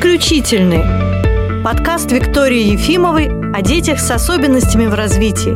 Исключительный. Подкаст Виктории Ефимовой о детях с особенностями в развитии.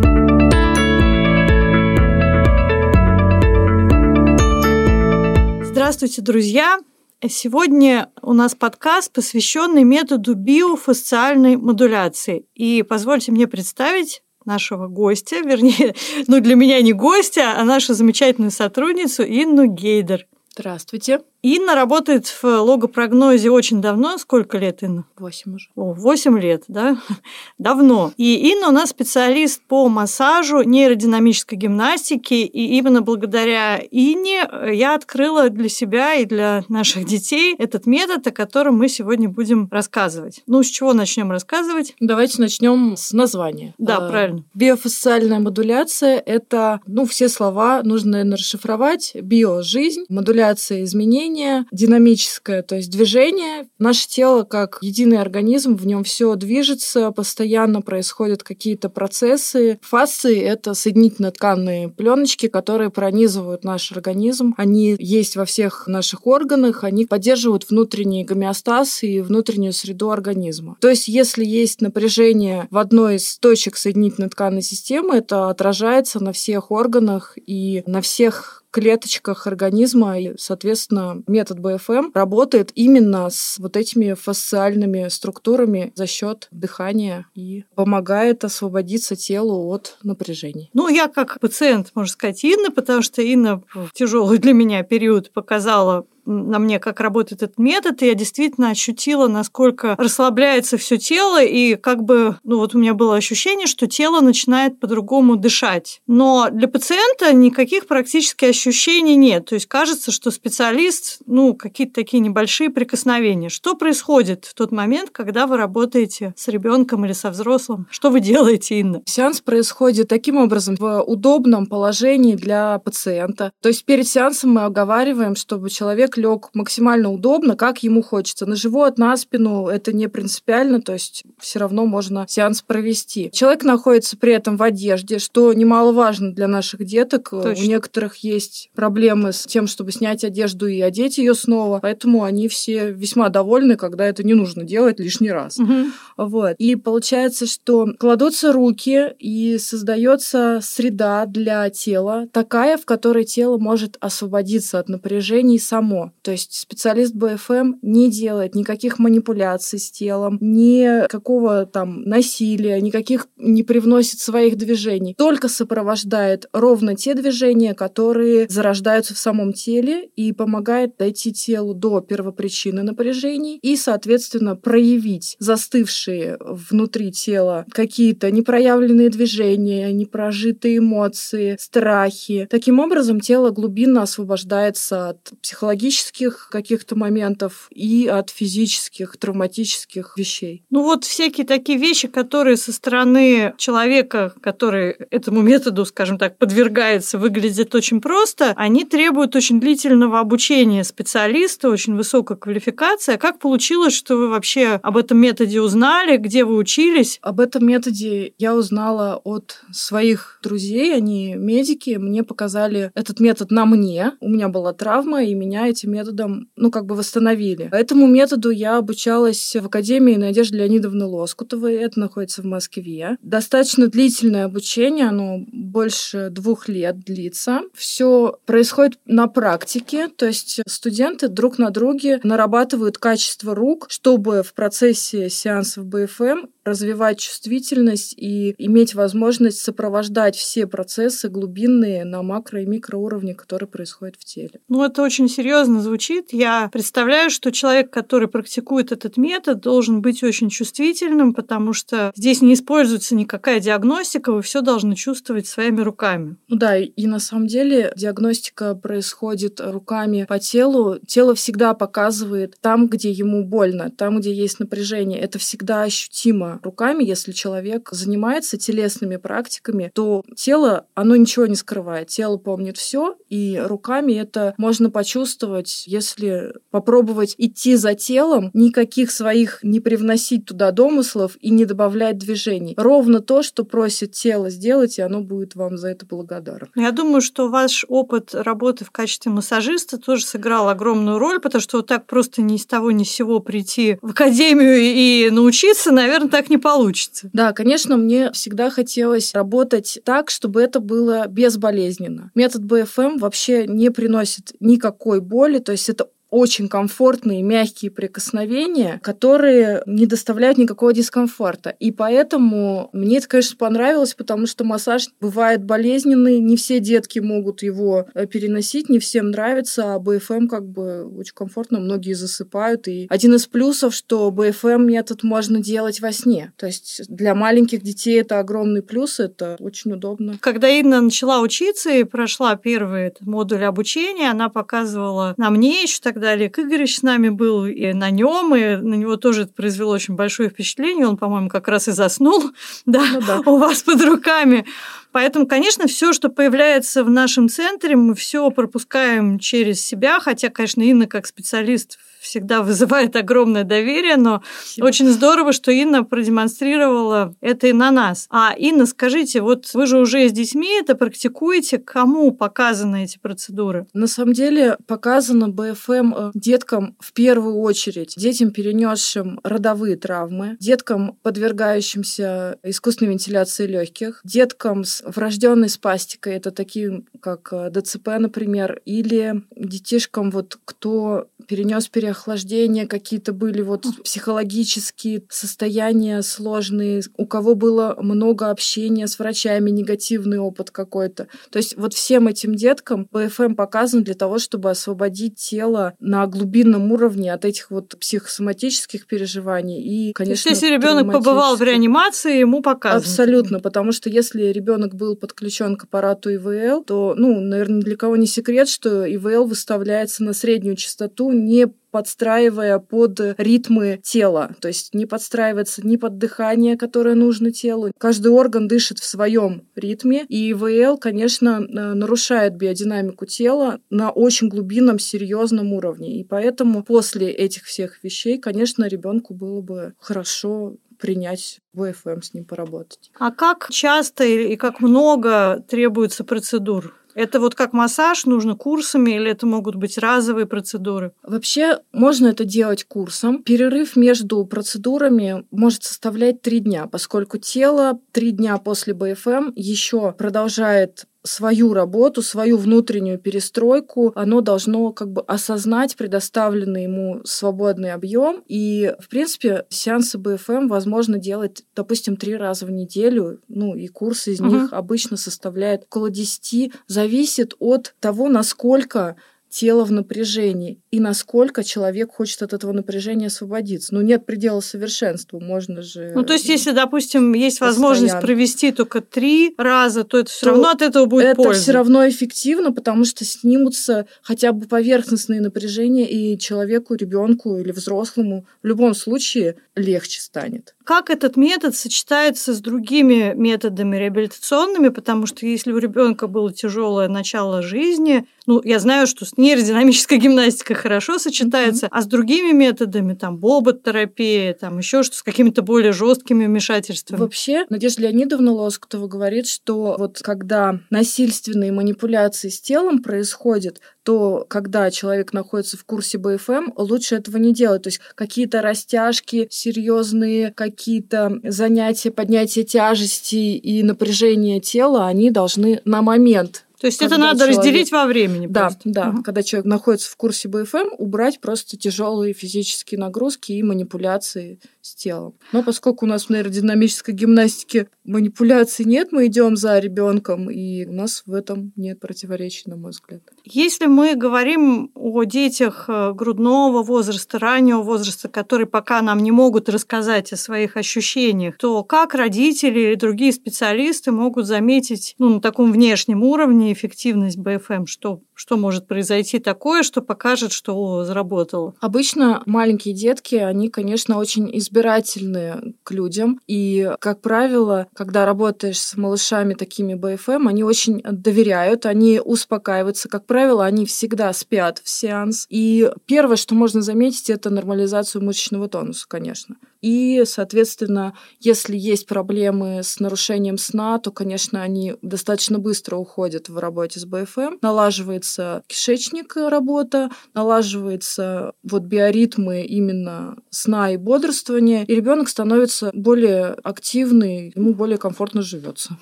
Здравствуйте, друзья! Сегодня у нас подкаст, посвященный методу биофасциальной модуляции. И позвольте мне представить нашего гостя, вернее, ну для меня не гостя, а нашу замечательную сотрудницу Инну Гейдер. Здравствуйте. Инна работает в логопрогнозе очень давно. Сколько лет, Инна? Восемь уже. О, восемь лет, да? Давно. И Инна у нас специалист по массажу, нейродинамической гимнастике. И именно благодаря Инне я открыла для себя и для наших детей этот метод, о котором мы сегодня будем рассказывать. Ну, с чего начнем рассказывать? Давайте начнем с названия. Да, а, правильно. Биофасциальная модуляция – это, ну, все слова нужно, наверное, расшифровать. Био – жизнь, модуляция – изменения, движение динамическое, то есть движение. Наше тело как единый организм, в нем все движется, постоянно происходят какие-то процессы. Фасции — это соединительно-тканные пленочки, которые пронизывают наш организм. Они есть во всех наших органах, они поддерживают внутренний гомеостаз и внутреннюю среду организма. То есть, если есть напряжение в одной из точек соединительно-тканной системы, это отражается на всех органах и на всех клеточках организма. И, соответственно, метод БФМ работает именно с вот этими фасциальными структурами за счет дыхания и помогает освободиться телу от напряжений. Ну, я как пациент, можно сказать, Инна, потому что Инна в тяжелый для меня период показала на мне, как работает этот метод, и я действительно ощутила, насколько расслабляется все тело, и как бы, ну вот у меня было ощущение, что тело начинает по-другому дышать. Но для пациента никаких практически ощущений нет. То есть кажется, что специалист, ну, какие-то такие небольшие прикосновения. Что происходит в тот момент, когда вы работаете с ребенком или со взрослым? Что вы делаете, Инна? Сеанс происходит таким образом в удобном положении для пациента. То есть перед сеансом мы оговариваем, чтобы человек человек лег максимально удобно, как ему хочется. На живот, на спину это не принципиально, то есть все равно можно сеанс провести. Человек находится при этом в одежде, что немаловажно для наших деток. Точно. У некоторых есть проблемы с тем, чтобы снять одежду и одеть ее снова, поэтому они все весьма довольны, когда это не нужно делать лишний раз. Угу. Вот. И получается, что кладутся руки и создается среда для тела, такая, в которой тело может освободиться от напряжений само. То есть специалист БФМ не делает никаких манипуляций с телом, никакого там насилия, никаких не привносит своих движений, только сопровождает ровно те движения, которые зарождаются в самом теле и помогает дойти телу до первопричины напряжений и, соответственно, проявить застывшие внутри тела какие-то непроявленные движения, непрожитые эмоции, страхи. Таким образом, тело глубинно освобождается от психологических психологических каких-то моментов и от физических, травматических вещей. Ну вот всякие такие вещи, которые со стороны человека, который этому методу, скажем так, подвергается, выглядят очень просто, они требуют очень длительного обучения специалиста, очень высокой квалификации. А как получилось, что вы вообще об этом методе узнали, где вы учились? Об этом методе я узнала от своих друзей, они медики, мне показали этот метод на мне. У меня была травма, и меня эти этим методом, ну, как бы восстановили. Этому методу я обучалась в Академии Надежды Леонидовны Лоскутовой. Это находится в Москве. Достаточно длительное обучение, оно больше двух лет длится. Все происходит на практике, то есть студенты друг на друге нарабатывают качество рук, чтобы в процессе сеансов БФМ развивать чувствительность и иметь возможность сопровождать все процессы глубинные на макро и микроуровне, которые происходят в теле. Ну, это очень серьезно звучит. Я представляю, что человек, который практикует этот метод, должен быть очень чувствительным, потому что здесь не используется никакая диагностика, вы все должны чувствовать своими руками. Ну да, и на самом деле диагностика происходит руками по телу. Тело всегда показывает там, где ему больно, там, где есть напряжение. Это всегда ощутимо руками, если человек занимается телесными практиками, то тело, оно ничего не скрывает. Тело помнит все, и руками. Это можно почувствовать, если попробовать идти за телом, никаких своих не привносить туда домыслов и не добавлять движений. Ровно то, что просит тело сделать, и оно будет вам за это благодарно. Я думаю, что ваш опыт работы в качестве массажиста тоже сыграл огромную роль, потому что вот так просто ни с того ни с сего прийти в академию и научиться, наверное, так не получится. Да, конечно, мне всегда хотелось работать так, чтобы это было безболезненно. Метод БФМ вообще не приносит никакой боли, то есть это очень комфортные, мягкие прикосновения, которые не доставляют никакого дискомфорта. И поэтому мне это, конечно, понравилось, потому что массаж бывает болезненный, не все детки могут его э, переносить, не всем нравится, а БФМ как бы очень комфортно, многие засыпают. И один из плюсов, что БФМ метод можно делать во сне. То есть для маленьких детей это огромный плюс, это очень удобно. Когда Инна начала учиться и прошла первый модуль обучения, она показывала на мне еще тогда когда Олег Игоревич с нами был, и на нем, и на него тоже это произвело очень большое впечатление. Он, по-моему, как раз и заснул да, ну, да. у вас под руками. Поэтому, конечно, все, что появляется в нашем центре, мы все пропускаем через себя, хотя, конечно, Инна как специалист всегда вызывает огромное доверие, но Спасибо. очень здорово, что Инна продемонстрировала это и на нас. А Инна, скажите, вот вы же уже с детьми это практикуете, кому показаны эти процедуры? На самом деле показано БФМ э, деткам в первую очередь, детям, перенесшим родовые травмы, деткам, подвергающимся искусственной вентиляции легких, деткам с врожденной спастикой, это такие как э, ДЦП, например, или детишкам, вот, кто перенес переохлаждение, какие-то были вот психологические состояния сложные, у кого было много общения с врачами, негативный опыт какой-то. То есть вот всем этим деткам ПФМ показан для того, чтобы освободить тело на глубинном уровне от этих вот психосоматических переживаний и, конечно, есть, если ребенок побывал в реанимации, ему показано. Абсолютно, потому что если ребенок был подключен к аппарату ИВЛ, то, ну, наверное, для кого не секрет, что ИВЛ выставляется на среднюю частоту не подстраивая под ритмы тела, то есть не подстраивается ни под дыхание, которое нужно телу. Каждый орган дышит в своем ритме, и ИВЛ, конечно, нарушает биодинамику тела на очень глубинном, серьезном уровне. И поэтому после этих всех вещей, конечно, ребенку было бы хорошо принять ВФМ с ним поработать. А как часто и как много требуется процедур? Это вот как массаж, нужно курсами или это могут быть разовые процедуры? Вообще можно это делать курсом. Перерыв между процедурами может составлять три дня, поскольку тело три дня после БФМ еще продолжает свою работу, свою внутреннюю перестройку, оно должно как бы осознать предоставленный ему свободный объем. И, в принципе, сеансы БФМ возможно делать, допустим, три раза в неделю. Ну, и курс из uh-huh. них обычно составляет около 10. Зависит от того, насколько тело в напряжении и насколько человек хочет от этого напряжения освободиться. Ну, нет предела совершенству, можно же... Ну, то есть, если, допустим, есть постоянно. возможность провести только три раза, то это все равно от этого будет это польза. Это все равно эффективно, потому что снимутся хотя бы поверхностные напряжения, и человеку, ребенку или взрослому в любом случае легче станет. Как этот метод сочетается с другими методами реабилитационными, потому что если у ребенка было тяжелое начало жизни, ну, я знаю, что с нейродинамической гимнастикой хорошо сочетается, mm-hmm. а с другими методами, там, бобот-терапия, там, еще что с какими-то более жесткими вмешательствами. Вообще, Надежда Леонидовна Лоскутова говорит, что вот когда насильственные манипуляции с телом происходят, то когда человек находится в курсе БФМ, лучше этого не делать. То есть какие-то растяжки серьезные, какие-то занятия, поднятия тяжести и напряжение тела, они должны на момент то есть это надо человек... разделить во времени. Да, просто. да. Угу. Когда человек находится в курсе БФМ, убрать просто тяжелые физические нагрузки и манипуляции с телом. Но поскольку у нас в нейродинамической гимнастике манипуляций нет, мы идем за ребенком, и у нас в этом нет противоречий, на мой взгляд. Если мы говорим о детях э, грудного возраста, раннего возраста, которые пока нам не могут рассказать о своих ощущениях, то как родители и другие специалисты могут заметить ну, на таком внешнем уровне эффективность БФМ? Что, что может произойти такое, что покажет, что о, заработало? Обычно маленькие детки, они, конечно, очень избегают избирательны к людям. И, как правило, когда работаешь с малышами такими БФМ, они очень доверяют, они успокаиваются. Как правило, они всегда спят в сеанс. И первое, что можно заметить, это нормализацию мышечного тонуса, конечно. И, соответственно, если есть проблемы с нарушением сна, то, конечно, они достаточно быстро уходят в работе с БФМ. Налаживается кишечник работа, налаживается вот биоритмы именно сна и бодрствования, и ребенок становится более активный, ему более комфортно живется.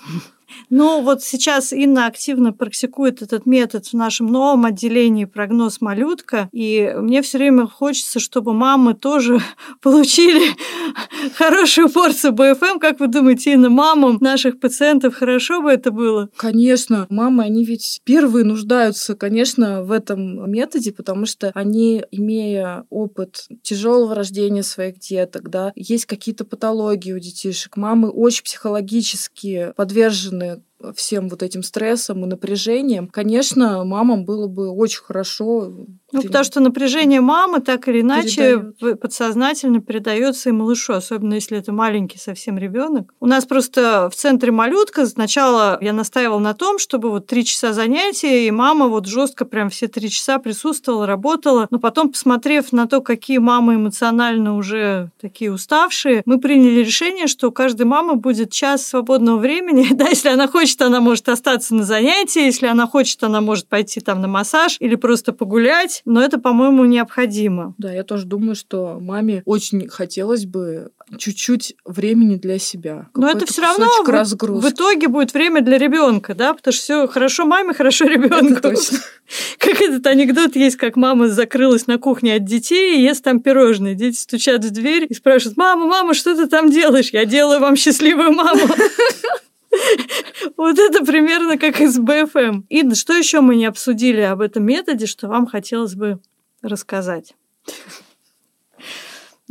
Ну, вот сейчас Инна активно практикует этот метод в нашем новом отделении прогноз малютка, и мне все время хочется, чтобы мамы тоже получили хорошую порцию БФМ. Как вы думаете, Инна, мамам наших пациентов хорошо бы это было? Конечно, мамы, они ведь первые нуждаются, конечно, в этом методе, потому что они, имея опыт тяжелого рождения своих деток, да, есть какие-то патологии у детишек, мамы очень психологически подвержены подвержены всем вот этим стрессом и напряжением, конечно, мамам было бы очень хорошо. Ну, потому что напряжение мамы так или иначе передает. подсознательно передается и малышу, особенно если это маленький совсем ребенок. У нас просто в центре малютка сначала я настаивала на том, чтобы вот три часа занятия, и мама вот жестко прям все три часа присутствовала, работала. Но потом, посмотрев на то, какие мамы эмоционально уже такие уставшие, мы приняли решение, что у каждой мамы будет час свободного времени, да, если она хочет хочет, она может остаться на занятии, если она хочет, она может пойти там на массаж или просто погулять, но это, по-моему, необходимо. Да, я тоже думаю, что маме очень хотелось бы чуть-чуть времени для себя. Но это все равно в, в итоге будет время для ребенка, да, потому что все хорошо маме, хорошо ребенку. Как этот анекдот есть, как мама закрылась на кухне от детей и ест там пирожные. Дети стучат в дверь и спрашивают: "Мама, мама, что ты там делаешь? Я делаю вам счастливую маму". Вот это примерно как из БФМ. Инна, что еще мы не обсудили об этом методе, что вам хотелось бы рассказать?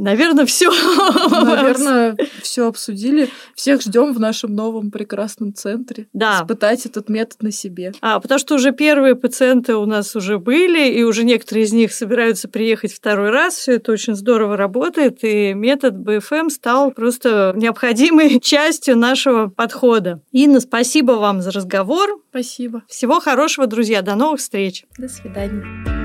Наверное, все. Наверное, все обсудили. Всех ждем в нашем новом прекрасном центре. Да. Испытать этот метод на себе. А, потому что уже первые пациенты у нас уже были, и уже некоторые из них собираются приехать второй раз. Все это очень здорово работает, и метод БФМ стал просто необходимой частью нашего подхода. Инна, спасибо вам за разговор. Спасибо. Всего хорошего, друзья. До новых встреч. До свидания.